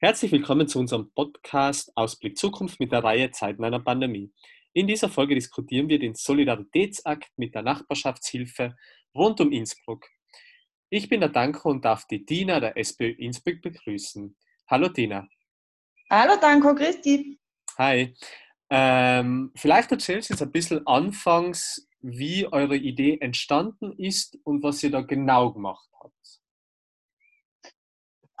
Herzlich willkommen zu unserem Podcast Ausblick Zukunft mit der Reihe Zeiten einer Pandemie. In dieser Folge diskutieren wir den Solidaritätsakt mit der Nachbarschaftshilfe rund um Innsbruck. Ich bin der Danko und darf die Dina der SPÖ Innsbruck begrüßen. Hallo Dina. Hallo Danko, dich. Hi. Ähm, vielleicht erzählst du jetzt ein bisschen anfangs, wie eure Idee entstanden ist und was ihr da genau gemacht habt.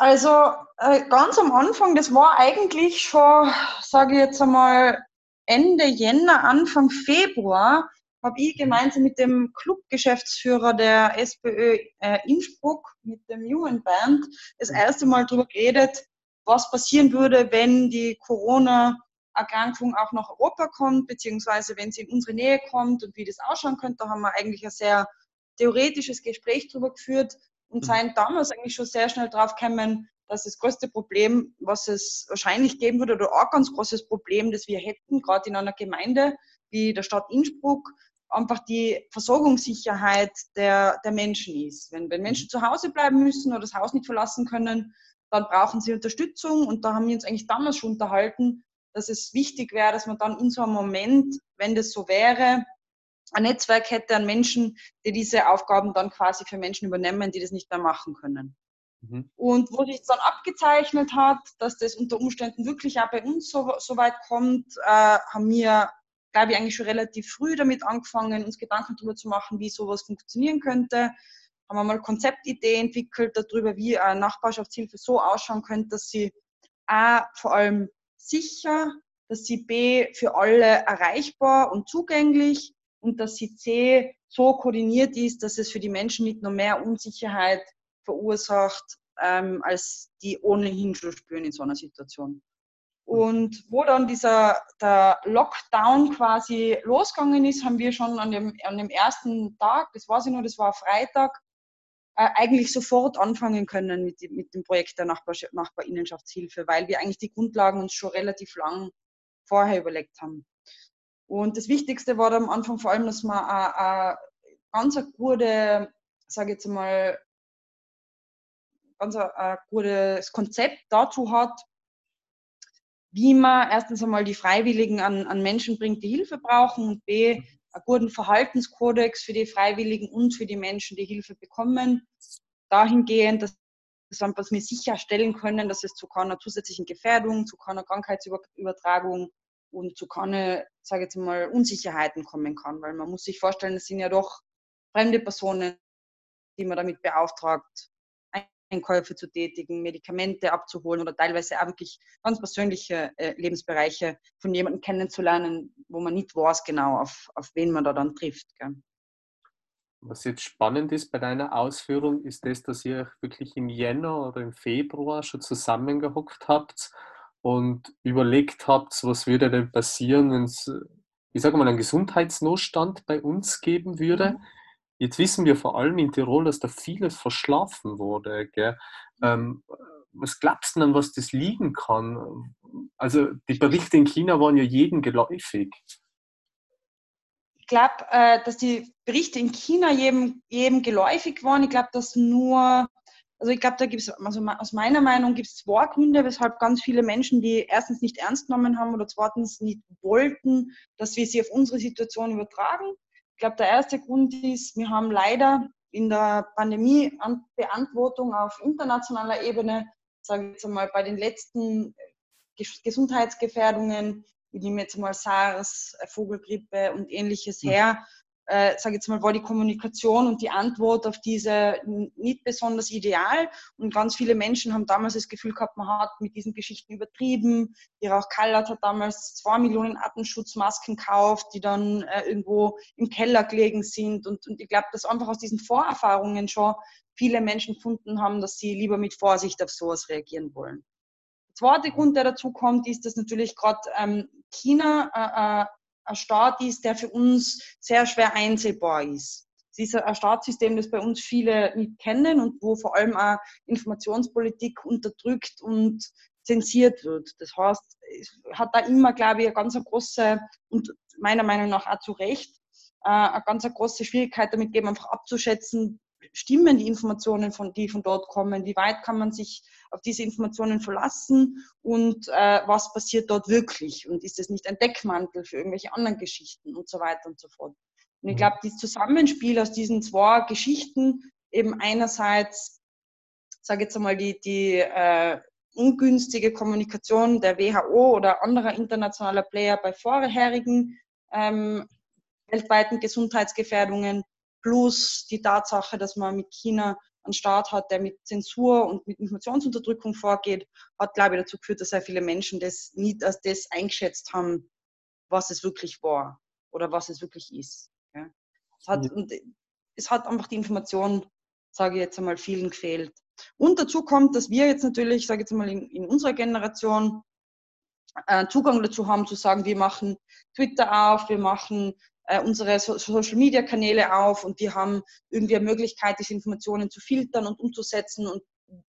Also äh, ganz am Anfang, das war eigentlich schon, sage ich jetzt einmal, Ende Jänner, Anfang Februar, habe ich gemeinsam mit dem Clubgeschäftsführer der SPÖ äh, Innsbruck, mit dem jungen Band, das erste Mal darüber geredet, was passieren würde, wenn die Corona-Erkrankung auch nach Europa kommt, beziehungsweise wenn sie in unsere Nähe kommt und wie das ausschauen könnte. Da haben wir eigentlich ein sehr theoretisches Gespräch darüber geführt und mhm. seien damals eigentlich schon sehr schnell drauf gekommen, dass das größte Problem, was es wahrscheinlich geben würde, oder auch ganz großes Problem, das wir hätten, gerade in einer Gemeinde wie der Stadt Innsbruck, einfach die Versorgungssicherheit der, der Menschen ist. Wenn, wenn Menschen mhm. zu Hause bleiben müssen oder das Haus nicht verlassen können, dann brauchen sie Unterstützung. Und da haben wir uns eigentlich damals schon unterhalten, dass es wichtig wäre, dass man dann in so einem Moment, wenn das so wäre, ein Netzwerk hätte an Menschen, die diese Aufgaben dann quasi für Menschen übernehmen, die das nicht mehr machen können. Mhm. Und wo sich dann abgezeichnet hat, dass das unter Umständen wirklich auch bei uns so, so weit kommt, äh, haben wir, glaube ich, eigentlich schon relativ früh damit angefangen, uns Gedanken darüber zu machen, wie sowas funktionieren könnte. Haben wir mal Konzeptidee entwickelt darüber, wie eine Nachbarschaftshilfe so ausschauen könnte, dass sie A, vor allem sicher, dass sie B, für alle erreichbar und zugänglich und dass sie C so koordiniert ist, dass es für die Menschen nicht nur mehr Unsicherheit verursacht, ähm, als die ohnehin schon spüren in so einer Situation. Und wo dann dieser der Lockdown quasi losgegangen ist, haben wir schon an dem, an dem ersten Tag, das weiß ich nur, das war Freitag, äh, eigentlich sofort anfangen können mit, mit dem Projekt der Nachbar, Nachbarinnenschaftshilfe, weil wir eigentlich die Grundlagen uns schon relativ lang vorher überlegt haben. Und das Wichtigste war am Anfang vor allem, dass man ein, ganz ein gute, sage jetzt mal, ganz ein, ein gutes Konzept dazu hat, wie man erstens einmal die Freiwilligen an, an Menschen bringt, die Hilfe brauchen und b, einen guten Verhaltenskodex für die Freiwilligen und für die Menschen, die Hilfe bekommen. Dahingehend, dass, dass wir sicherstellen können, dass es zu keiner zusätzlichen Gefährdung, zu keiner Krankheitsübertragung und zu keine, sage jetzt mal, Unsicherheiten kommen kann. Weil man muss sich vorstellen, es sind ja doch fremde Personen, die man damit beauftragt, Einkäufe zu tätigen, Medikamente abzuholen oder teilweise auch wirklich ganz persönliche äh, Lebensbereiche von jemandem kennenzulernen, wo man nicht weiß genau, auf, auf wen man da dann trifft. Gell. Was jetzt spannend ist bei deiner Ausführung, ist das, dass ihr wirklich im Jänner oder im Februar schon zusammengehockt habt und überlegt habt, was würde denn passieren, wenn es, ich sage mal, einen Gesundheitsnotstand bei uns geben würde. Mhm. Jetzt wissen wir vor allem in Tirol, dass da vieles verschlafen wurde. Gell? Ähm, was glaubst du denn, was das liegen kann? Also die Berichte in China waren ja jedem geläufig. Ich glaube, äh, dass die Berichte in China jedem, jedem geläufig waren. Ich glaube, dass nur also ich glaube, da gibt es, also aus meiner Meinung gibt es zwei Gründe, weshalb ganz viele Menschen, die erstens nicht ernst genommen haben oder zweitens nicht wollten, dass wir sie auf unsere Situation übertragen. Ich glaube, der erste Grund ist, wir haben leider in der Pandemiebeantwortung auf internationaler Ebene, sage ich jetzt einmal, bei den letzten Gesundheitsgefährdungen, wie nehmen jetzt mal SARS, Vogelgrippe und ähnliches hm. her, äh, sage jetzt mal, war die Kommunikation und die Antwort auf diese nicht besonders ideal. Und ganz viele Menschen haben damals das Gefühl gehabt, man hat mit diesen Geschichten übertrieben. Die Rauch Kallert hat damals zwei Millionen Atemschutzmasken gekauft, die dann äh, irgendwo im Keller gelegen sind. Und, und ich glaube, dass einfach aus diesen Vorerfahrungen schon viele Menschen gefunden haben, dass sie lieber mit Vorsicht auf sowas reagieren wollen. Der zweite Grund, der dazu kommt, ist, dass natürlich gerade ähm, China äh, äh ein Staat ist, der für uns sehr schwer einsehbar ist. Es ist ein Staatssystem, das bei uns viele nicht kennen und wo vor allem auch Informationspolitik unterdrückt und zensiert wird. Das heißt, es hat da immer, glaube ich, eine ganz große und meiner Meinung nach auch zu Recht äh, eine ganz große Schwierigkeit damit gegeben, einfach abzuschätzen, stimmen die Informationen, von, die von dort kommen? Wie weit kann man sich auf diese Informationen verlassen? Und äh, was passiert dort wirklich? Und ist es nicht ein Deckmantel für irgendwelche anderen Geschichten und so weiter und so fort? Und ich mhm. glaube, das Zusammenspiel aus diesen zwei Geschichten, eben einerseits, sage jetzt einmal, die, die äh, ungünstige Kommunikation der WHO oder anderer internationaler Player bei vorherigen ähm, weltweiten Gesundheitsgefährdungen plus die Tatsache, dass man mit China einen Staat hat, der mit Zensur und mit Informationsunterdrückung vorgeht, hat, glaube ich, dazu geführt, dass sehr viele Menschen das nicht als das eingeschätzt haben, was es wirklich war oder was es wirklich ist. Ja. Es, hat, ja. und es hat einfach die Information, sage ich jetzt einmal, vielen gefehlt. Und dazu kommt, dass wir jetzt natürlich, sage ich jetzt mal, in, in unserer Generation äh, Zugang dazu haben, zu sagen, wir machen Twitter auf, wir machen äh, unsere so Social Media Kanäle auf und wir haben irgendwie eine Möglichkeit, diese Informationen zu filtern und umzusetzen und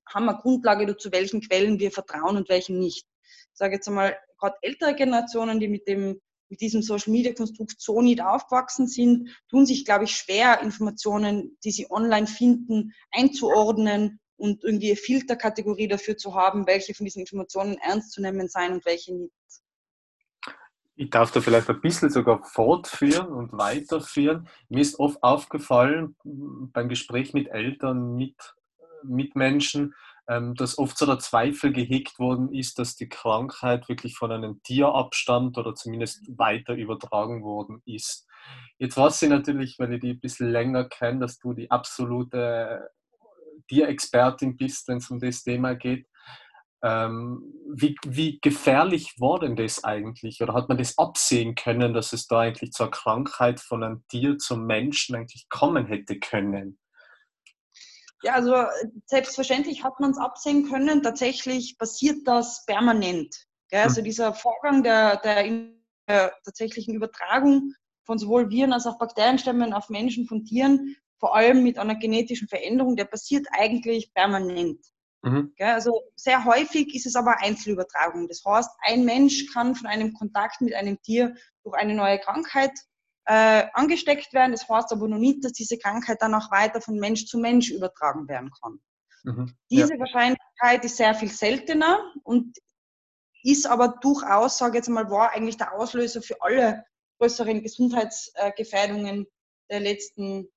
haben eine Grundlage dazu, welchen Quellen wir vertrauen und welchen nicht. Ich sage jetzt einmal, gerade ältere Generationen, die mit dem mit diesem Social Media Konstrukt so nicht aufgewachsen sind, tun sich, glaube ich, schwer, Informationen, die sie online finden, einzuordnen und irgendwie eine Filterkategorie dafür zu haben, welche von diesen Informationen ernst zu nehmen sein und welche nicht. Ich darf da vielleicht ein bisschen sogar fortführen und weiterführen. Mir ist oft aufgefallen beim Gespräch mit Eltern, mit Mitmenschen, ähm, dass oft so der Zweifel gehegt worden ist, dass die Krankheit wirklich von einem Tier abstammt oder zumindest weiter übertragen worden ist. Jetzt weiß ich natürlich, weil ich die ein bisschen länger kenne, dass du die absolute Tierexpertin bist, wenn es um das Thema geht. Ähm, wie, wie gefährlich war denn das eigentlich? Oder hat man das absehen können, dass es da eigentlich zur Krankheit von einem Tier zum Menschen eigentlich kommen hätte können? Ja, also selbstverständlich hat man es absehen können. Tatsächlich passiert das permanent. Gell? Also hm. dieser Vorgang der, der, der tatsächlichen Übertragung von sowohl Viren als auch Bakterienstämmen auf Menschen von Tieren vor allem mit einer genetischen Veränderung, der passiert eigentlich permanent. Mhm. Also sehr häufig ist es aber Einzelübertragung. Das heißt, ein Mensch kann von einem Kontakt mit einem Tier durch eine neue Krankheit äh, angesteckt werden. Das heißt aber noch nicht, dass diese Krankheit dann auch weiter von Mensch zu Mensch übertragen werden kann. Mhm. Diese ja. Wahrscheinlichkeit ist sehr viel seltener und ist aber durchaus, sage ich jetzt mal, war eigentlich der Auslöser für alle größeren Gesundheitsgefährdungen der letzten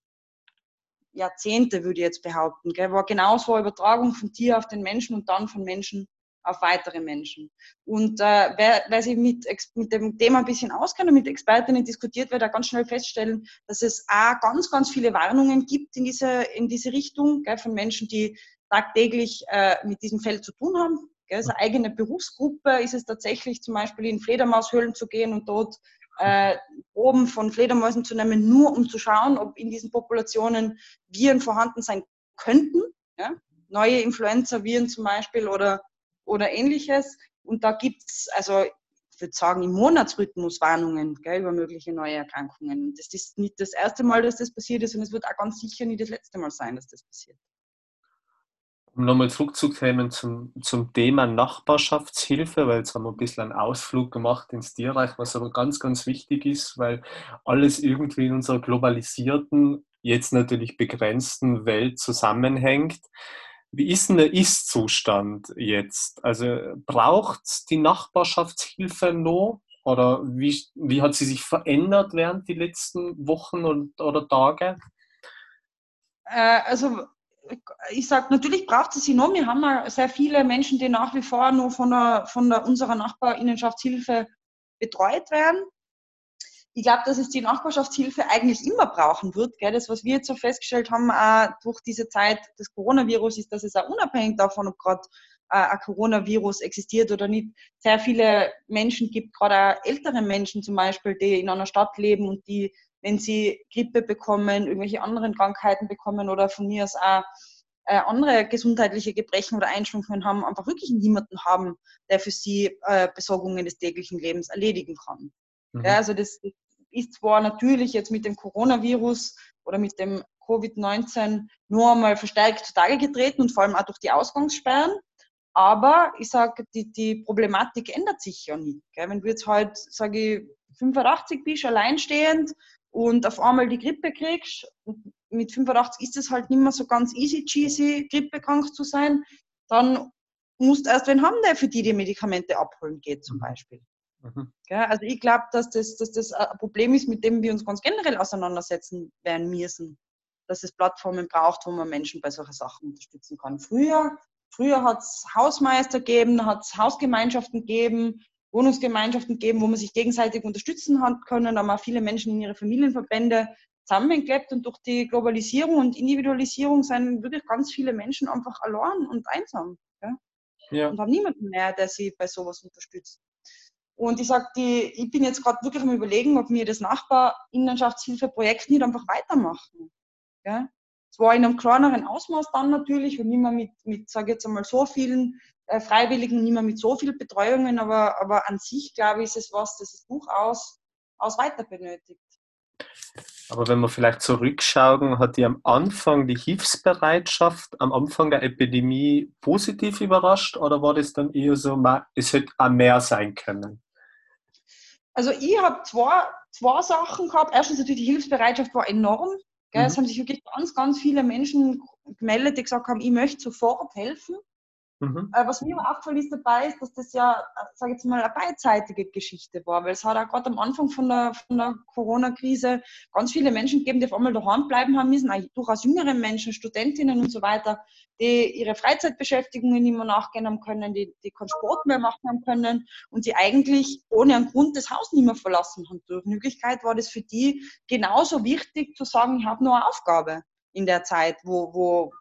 Jahrzehnte, würde ich jetzt behaupten. Gell? War genauso Übertragung von Tier auf den Menschen und dann von Menschen auf weitere Menschen. Und äh, wer, wer sich mit, mit dem Thema ein bisschen auskennt und mit Expertinnen diskutiert, wird da ganz schnell feststellen, dass es auch ganz, ganz viele Warnungen gibt in diese, in diese Richtung gell, von Menschen, die tagtäglich äh, mit diesem Feld zu tun haben. Gell. Als eigene Berufsgruppe ist es tatsächlich zum Beispiel in Fledermaushöhlen zu gehen und dort äh, Proben von Fledermäusen zu nehmen, nur um zu schauen, ob in diesen Populationen Viren vorhanden sein könnten. Ja? Neue Influenza-Viren zum Beispiel oder, oder ähnliches. Und da gibt es, also ich würde sagen, im Monatsrhythmus Warnungen gell, über mögliche neue Erkrankungen. Das ist nicht das erste Mal, dass das passiert ist und es wird auch ganz sicher nicht das letzte Mal sein, dass das passiert um nochmal zurückzukommen zum, zum Thema Nachbarschaftshilfe, weil jetzt haben wir ein bisschen einen Ausflug gemacht ins Tierreich, was aber ganz, ganz wichtig ist, weil alles irgendwie in unserer globalisierten, jetzt natürlich begrenzten Welt zusammenhängt. Wie ist denn der Ist-Zustand jetzt? Also braucht die Nachbarschaftshilfe noch? Oder wie, wie hat sie sich verändert während die letzten Wochen und, oder Tage? Äh, also ich sage, natürlich braucht es sie noch. Wir haben ja sehr viele Menschen, die nach wie vor nur von, der, von der, unserer Nachbarinnenschaftshilfe betreut werden. Ich glaube, dass es die Nachbarschaftshilfe eigentlich immer brauchen wird. Gell? Das, was wir jetzt so festgestellt haben, auch durch diese Zeit des Coronavirus, ist, dass es auch unabhängig davon, ob gerade äh, ein Coronavirus existiert oder nicht, sehr viele Menschen gibt, gerade ältere Menschen zum Beispiel, die in einer Stadt leben und die wenn sie Grippe bekommen, irgendwelche anderen Krankheiten bekommen oder von mir aus auch äh, andere gesundheitliche Gebrechen oder Einschränkungen haben, einfach wirklich niemanden haben, der für sie äh, Besorgungen des täglichen Lebens erledigen kann. Mhm. Ja, also das ist zwar natürlich jetzt mit dem Coronavirus oder mit dem Covid-19 nur einmal verstärkt zutage getreten und vor allem auch durch die Ausgangssperren. Aber ich sage, die, die Problematik ändert sich ja nicht. Gell? Wenn du jetzt halt, sage ich, 85 bist, alleinstehend und auf einmal die Grippe kriegst, mit 85 ist es halt nicht mehr so ganz easy cheesy, grippekrank zu sein, dann musst du erst wen haben, der für die die Medikamente abholen geht zum mhm. Beispiel. Mhm. Ja, also ich glaube, dass das, dass das ein Problem ist, mit dem wir uns ganz generell auseinandersetzen werden müssen. Dass es Plattformen braucht, wo man Menschen bei solchen Sachen unterstützen kann. Früher, früher hat es Hausmeister gegeben, hat es Hausgemeinschaften gegeben, Wohnungsgemeinschaften gegeben, wo man sich gegenseitig unterstützen hat können. Da haben auch viele Menschen in ihre Familienverbände zusammengeklebt und durch die Globalisierung und Individualisierung sind wirklich ganz viele Menschen einfach allein und einsam. Ja? Ja. Und haben niemanden mehr, der sie bei sowas unterstützt. Und ich sage, ich bin jetzt gerade wirklich am Überlegen, ob wir das Nachbarinnenschaftshilfeprojekt nicht einfach weitermachen. Ja? Zwar in einem kleineren Ausmaß dann natürlich und nicht mehr mit, mit sage jetzt einmal, so vielen äh, Freiwilligen, nicht mehr mit so vielen Betreuungen, aber, aber an sich, glaube ich, ist es was, das es durchaus aus weiter benötigt. Aber wenn wir vielleicht zurückschauen, hat die am Anfang die Hilfsbereitschaft am Anfang der Epidemie positiv überrascht oder war das dann eher so, es hätte auch mehr sein können? Also ich habe zwei, zwei Sachen gehabt. Erstens natürlich die Hilfsbereitschaft war enorm. Mhm. Es haben sich wirklich ganz, ganz viele Menschen gemeldet, die gesagt haben, ich möchte sofort helfen. Mhm. Äh, was mir aber aufgefallen ist dabei, ist, dass das ja, sage ich jetzt mal, eine beidseitige Geschichte war, weil es hat auch gerade am Anfang von der, von der Corona-Krise ganz viele Menschen gegeben, die auf einmal daheim bleiben haben müssen, auch durchaus jüngere Menschen, Studentinnen und so weiter, die ihre Freizeitbeschäftigungen nicht mehr nachgehen haben können, die, die keinen Sport mehr machen haben können und die eigentlich ohne einen Grund das Haus nicht mehr verlassen haben dürfen. In Wirklichkeit war das für die genauso wichtig zu sagen, ich habe nur eine Aufgabe in der Zeit, wo, wo,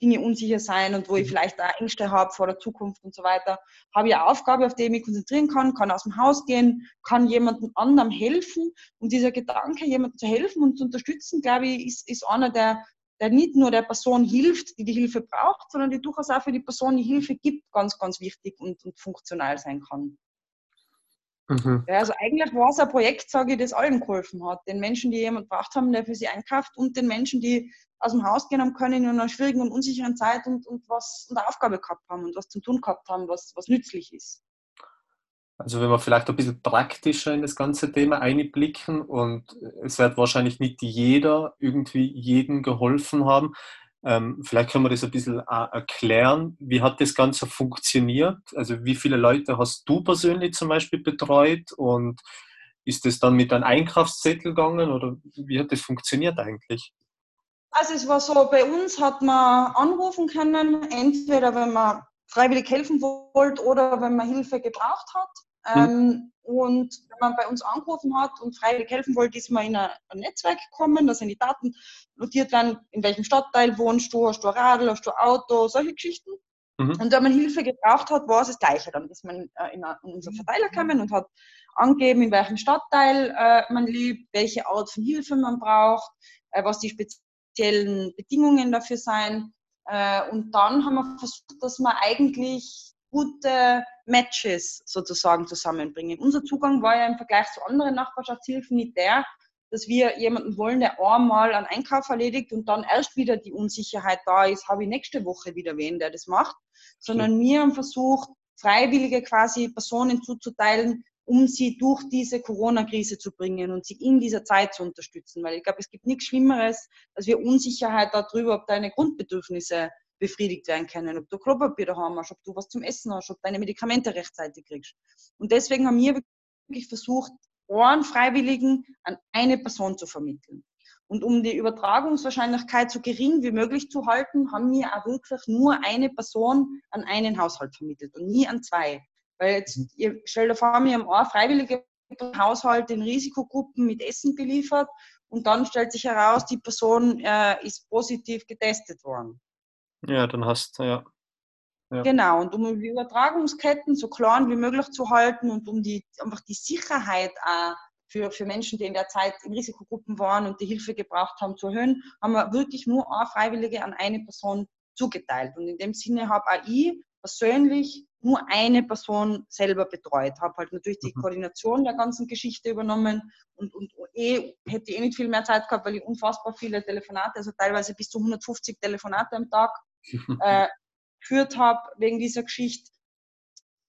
Dinge unsicher sein und wo ich mhm. vielleicht auch Ängste habe vor der Zukunft und so weiter, habe ich eine Aufgabe, auf die ich mich konzentrieren kann, kann aus dem Haus gehen, kann jemandem anderem helfen. Und dieser Gedanke, jemandem zu helfen und zu unterstützen, glaube ich, ist, ist einer, der, der nicht nur der Person hilft, die die Hilfe braucht, sondern die durchaus auch für die Person, die Hilfe gibt, ganz, ganz wichtig und, und funktional sein kann. Mhm. Ja, also eigentlich war es ein Projekt, sage ich, das allen geholfen hat. Den Menschen, die jemand braucht haben, der für sie einkauft und den Menschen, die aus dem Haus gehen haben können in einer schwierigen und unsicheren Zeit und, und was eine Aufgabe gehabt haben und was zu tun gehabt haben, was, was nützlich ist. Also wenn wir vielleicht ein bisschen praktischer in das ganze Thema einblicken und es wird wahrscheinlich nicht jeder irgendwie jedem geholfen haben. Ähm, vielleicht können wir das ein bisschen äh, erklären. Wie hat das Ganze funktioniert? Also wie viele Leute hast du persönlich zum Beispiel betreut und ist das dann mit einem Einkaufszettel gegangen oder wie hat das funktioniert eigentlich? Also es war so, bei uns hat man anrufen können, entweder wenn man freiwillig helfen wollte oder wenn man Hilfe gebraucht hat. Mhm. Und wenn man bei uns angerufen hat und freiwillig helfen wollte, ist man in ein, Netzwerk gekommen, da sind die Daten notiert werden, in welchem Stadtteil wohnst du, hast du Radl, hast du Auto, solche Geschichten. Mhm. Und wenn man Hilfe gebraucht hat, war es das Gleiche. Dann ist man äh, in, in unseren Verteiler gekommen und hat angegeben, in welchem Stadtteil äh, man lebt, welche Art von Hilfe man braucht, äh, was die speziellen Bedingungen dafür sein. Äh, und dann haben wir versucht, dass wir eigentlich gute Matches sozusagen zusammenbringen. Unser Zugang war ja im Vergleich zu anderen Nachbarschaftshilfen nicht der, dass wir jemanden wollen, der einmal einen Einkauf erledigt und dann erst wieder die Unsicherheit da ist, habe ich nächste Woche wieder wen, der das macht, sondern wir haben versucht, freiwillige quasi Personen zuzuteilen, um sie durch diese Corona-Krise zu bringen und sie in dieser Zeit zu unterstützen. Weil ich glaube, es gibt nichts Schlimmeres, als wir Unsicherheit darüber, ob deine Grundbedürfnisse befriedigt werden können, ob du Klopapier daheim hast, ob du was zum Essen hast, ob deine Medikamente rechtzeitig kriegst. Und deswegen haben wir wirklich versucht, einen Freiwilligen an eine Person zu vermitteln. Und um die Übertragungswahrscheinlichkeit so gering wie möglich zu halten, haben wir auch wirklich nur eine Person an einen Haushalt vermittelt und nie an zwei. Weil jetzt, mhm. ihr stellt euch vor, wir haben auch freiwillige Haushalte in Risikogruppen mit Essen beliefert und dann stellt sich heraus, die Person äh, ist positiv getestet worden. Ja, dann hast du, ja. ja. Genau, und um die Übertragungsketten so klein wie möglich zu halten und um die, einfach die Sicherheit auch für, für Menschen, die in der Zeit in Risikogruppen waren und die Hilfe gebraucht haben, zu erhöhen, haben wir wirklich nur eine Freiwillige an eine Person zugeteilt. Und in dem Sinne habe auch ich persönlich nur eine Person selber betreut, habe halt natürlich die mhm. Koordination der ganzen Geschichte übernommen und, und eh, hätte eh nicht viel mehr Zeit gehabt, weil ich unfassbar viele Telefonate, also teilweise bis zu 150 Telefonate am Tag äh, geführt habe wegen dieser Geschichte.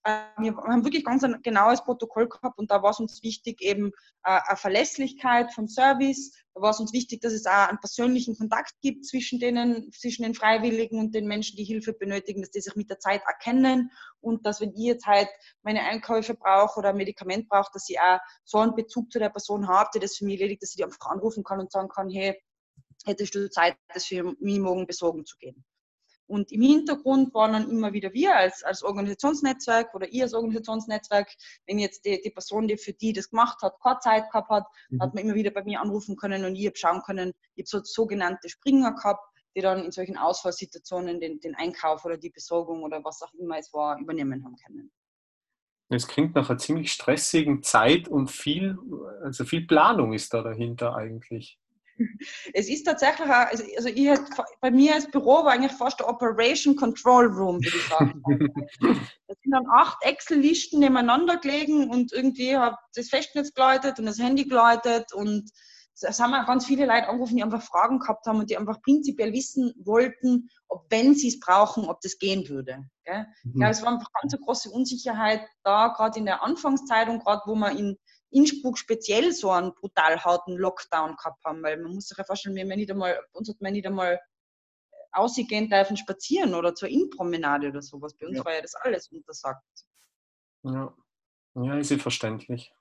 äh, wir haben wirklich ganz ein genaues Protokoll gehabt und da war es uns wichtig, eben äh, eine Verlässlichkeit vom Service. Da war es uns wichtig, dass es auch einen persönlichen Kontakt gibt zwischen, denen, zwischen den Freiwilligen und den Menschen, die Hilfe benötigen, dass die sich mit der Zeit erkennen und dass, wenn ich jetzt halt meine Einkäufe brauche oder ein Medikament brauche, dass ich auch so einen Bezug zu der Person habe, die das für mich erledigt, dass ich die einfach anrufen kann und sagen kann, hey, hättest du Zeit, das für mich morgen besorgen zu gehen. Und im Hintergrund waren dann immer wieder wir als, als Organisationsnetzwerk oder ihr als Organisationsnetzwerk, wenn jetzt die, die Person, die für die das gemacht hat, keine Zeit gehabt hat, mhm. hat man immer wieder bei mir anrufen können und ich habe schauen können, ich habe so sogenannte Springer gehabt, die dann in solchen Ausfallsituationen den, den Einkauf oder die Besorgung oder was auch immer es war, übernehmen haben können. Es klingt nach einer ziemlich stressigen Zeit und viel, also viel Planung ist da dahinter eigentlich. Es ist tatsächlich, auch, also, ich hätte, bei mir als Büro war eigentlich fast der Operation Control Room, würde ich sagen. da sind dann acht Excel-Listen nebeneinander gelegen und irgendwie hat das Festnetz geläutet und das Handy geläutet und es haben auch ganz viele Leute angerufen, die einfach Fragen gehabt haben und die einfach prinzipiell wissen wollten, ob wenn sie es brauchen, ob das gehen würde. Gell? Mhm. Ja, es war einfach ganz eine große Unsicherheit da, gerade in der Anfangszeit und gerade wo man in Innsbruck speziell so einen brutal harten Lockdown gehabt haben, weil man muss sich ja vorstellen, wir haben nicht einmal, uns hat man nicht einmal ausgehen dürfen spazieren oder zur Innenpromenade oder sowas. Bei uns ja. war ja das alles untersagt. Ja, ja ist ja verständlich.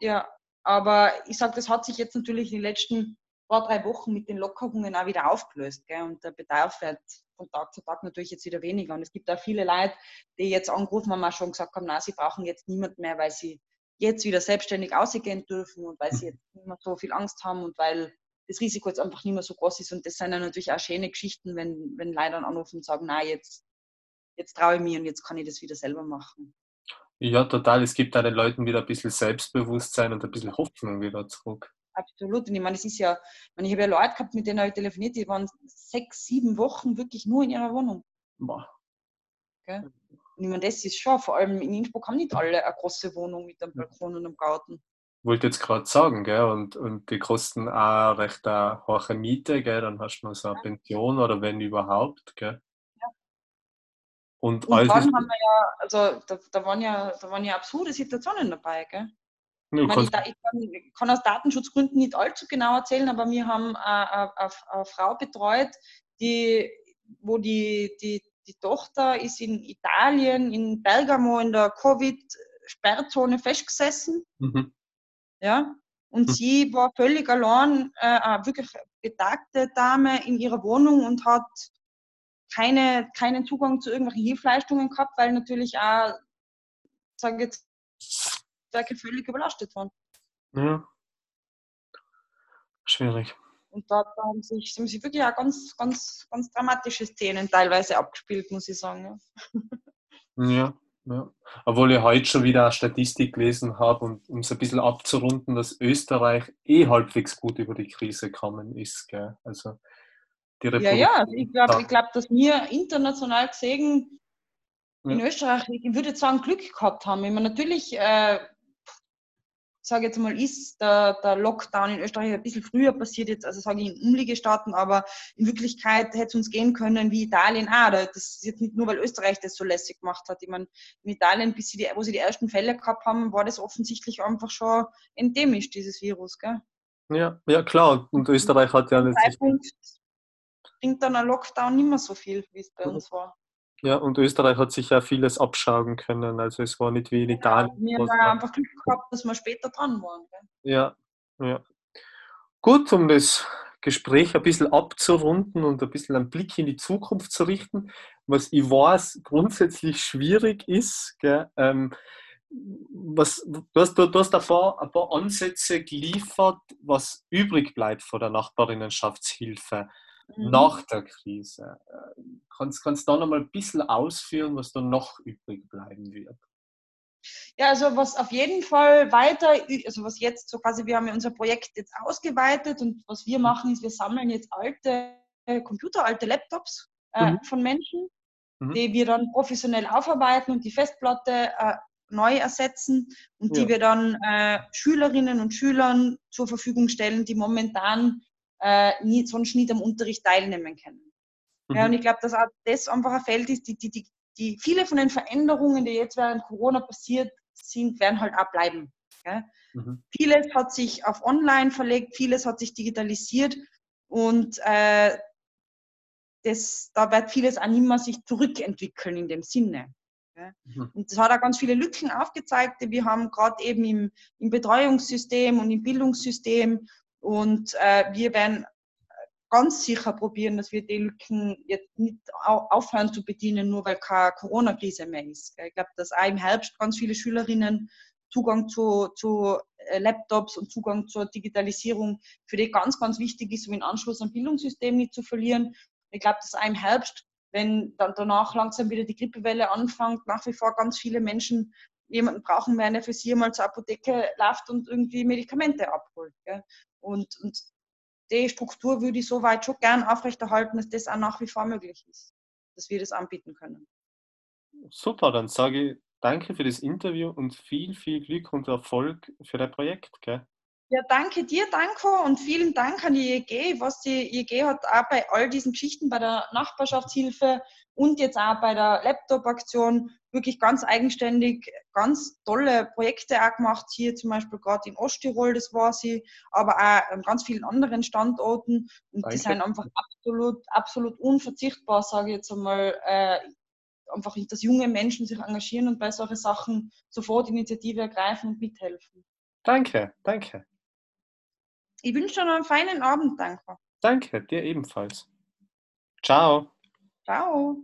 Ja, aber ich sage, das hat sich jetzt natürlich in den letzten paar, drei Wochen mit den Lockerungen auch wieder aufgelöst. Gell? Und der Bedarf wird von Tag zu Tag natürlich jetzt wieder weniger. Und es gibt auch viele Leute, die jetzt angerufen haben, auch schon gesagt haben, na, sie brauchen jetzt niemanden mehr, weil sie jetzt wieder selbstständig ausgehen dürfen und weil sie mhm. jetzt nicht mehr so viel Angst haben und weil das Risiko jetzt einfach nicht mehr so groß ist. Und das sind dann natürlich auch schöne Geschichten, wenn, wenn Leute dann anrufen und sagen, na, jetzt, jetzt traue ich mir und jetzt kann ich das wieder selber machen. Ja, total. Es gibt da den Leuten wieder ein bisschen Selbstbewusstsein und ein bisschen Hoffnung wieder zurück. Absolut. Und ich meine, es ist ja, ich habe ja Leute gehabt, mit denen ich telefoniert, die waren sechs, sieben Wochen wirklich nur in ihrer Wohnung. Boah. Okay? Ich meine, das ist schon, vor allem in Innsbruck haben nicht alle eine große Wohnung mit einem Balkon und einem Garten. Ich wollte jetzt gerade sagen, gell, und, und die kosten auch recht eine hohe Miete, gell, dann hast du noch so eine Pension oder wenn überhaupt, gell. Ja. Und, und dann haben wir ja, also da, da, waren ja, da waren ja absurde Situationen dabei, gell. Ja, ich, meine, ich, ich, kann, ich, kann, aus Datenschutzgründen nicht allzu genau erzählen, aber wir haben eine, eine, eine Frau betreut, die, wo die, die die Tochter ist in Italien, in Bergamo in der Covid-Sperrzone festgesessen. Mhm. Ja, und mhm. sie war völlig allein, äh, wirklich betagte Dame in ihrer Wohnung und hat keine, keinen Zugang zu irgendwelchen Hilfsleistungen gehabt, weil natürlich auch, sage jetzt, Werke völlig überlastet waren. Ja. Schwierig. Und dort haben sich, haben sich wirklich auch ganz, ganz, ganz dramatische Szenen teilweise abgespielt, muss ich sagen. Ja, ja. Obwohl ich heute schon wieder eine Statistik gelesen habe, und, um es ein bisschen abzurunden, dass Österreich eh halbwegs gut über die Krise gekommen ist. Gell? Also die ja, ja, also ich glaube, ich glaub, dass wir international gesehen in ja. Österreich, ich würde sagen, Glück gehabt haben. Ich meine, natürlich äh, sage jetzt mal, ist der, der, Lockdown in Österreich ein bisschen früher passiert jetzt, also sage ich in Umliegestaaten, aber in Wirklichkeit hätte es uns gehen können wie Italien auch. Das ist jetzt nicht nur, weil Österreich das so lässig gemacht hat. Ich meine, in Italien, bis sie die, wo sie die ersten Fälle gehabt haben, war das offensichtlich einfach schon endemisch, dieses Virus, gell? Ja, ja klar. Und Österreich hat ja... Zeitpunkt bringt dann ein Lockdown nicht mehr so viel, wie es bei uns war. Ja, und Österreich hat sich ja vieles abschauen können. Also es war nicht wie in Italien. Ja, wir haben einfach Glück gehabt, dass wir später dran waren. Gell? Ja, ja. Gut, um das Gespräch ein bisschen abzurunden und ein bisschen einen Blick in die Zukunft zu richten, was ich weiß grundsätzlich schwierig ist. Ähm, was, du, hast, du hast ein, paar, ein paar Ansätze geliefert, was übrig bleibt von der Nachbarinnenschaftshilfe mhm. nach der Krise. Äh, kannst du da noch mal ein bisschen ausführen, was da noch übrig bleiben wird? Ja, also was auf jeden Fall weiter, also was jetzt so quasi, wir haben ja unser Projekt jetzt ausgeweitet und was wir mhm. machen ist, wir sammeln jetzt alte äh, Computer, alte Laptops äh, mhm. von Menschen, mhm. die wir dann professionell aufarbeiten und die Festplatte äh, neu ersetzen und ja. die wir dann äh, Schülerinnen und Schülern zur Verfügung stellen, die momentan äh, nie, sonst nicht am Unterricht teilnehmen können. Mhm. Ja, und ich glaube, dass auch das einfach ein Feld ist, die, die, die, die, viele von den Veränderungen, die jetzt während Corona passiert sind, werden halt auch bleiben. Mhm. Vieles hat sich auf Online verlegt, vieles hat sich digitalisiert und äh, das, da wird vieles auch nicht mehr sich zurückentwickeln in dem Sinne. Mhm. Und das hat auch ganz viele Lücken aufgezeigt. Wir haben gerade eben im, im, Betreuungssystem und im Bildungssystem und äh, wir werden ganz sicher probieren, dass wir die Lücken jetzt nicht aufhören zu bedienen, nur weil keine Corona-Krise mehr ist. Ich glaube, dass auch im Herbst ganz viele Schülerinnen Zugang zu, zu äh, Laptops und Zugang zur Digitalisierung für die ganz, ganz wichtig ist, um den Anschluss am Bildungssystem nicht zu verlieren. Ich glaube, dass auch im Herbst, wenn dann danach langsam wieder die Grippewelle anfängt, nach wie vor ganz viele Menschen jemanden brauchen werden, der für sie mal zur Apotheke läuft und irgendwie Medikamente abholt. Gell? Und, und die Struktur würde ich soweit schon gern aufrechterhalten, dass das auch nach wie vor möglich ist, dass wir das anbieten können. Super, dann sage ich danke für das Interview und viel, viel Glück und Erfolg für dein Projekt. Gell? Ja, danke dir, Danko, und vielen Dank an die IEG, was die IEG hat auch bei all diesen Geschichten, bei der Nachbarschaftshilfe und jetzt auch bei der Laptop-Aktion wirklich ganz eigenständig ganz tolle Projekte auch gemacht. Hier zum Beispiel gerade in Osttirol, das war sie, aber auch an ganz vielen anderen Standorten. Und Danke. die sind einfach absolut, absolut unverzichtbar, sage ich jetzt einmal, äh, einfach, dass junge Menschen sich engagieren und bei solchen Sachen sofort Initiative ergreifen und mithelfen. Danke, danke. Ich wünsche dir noch einen feinen Abend, danke. Danke, dir ebenfalls. Ciao. Ciao.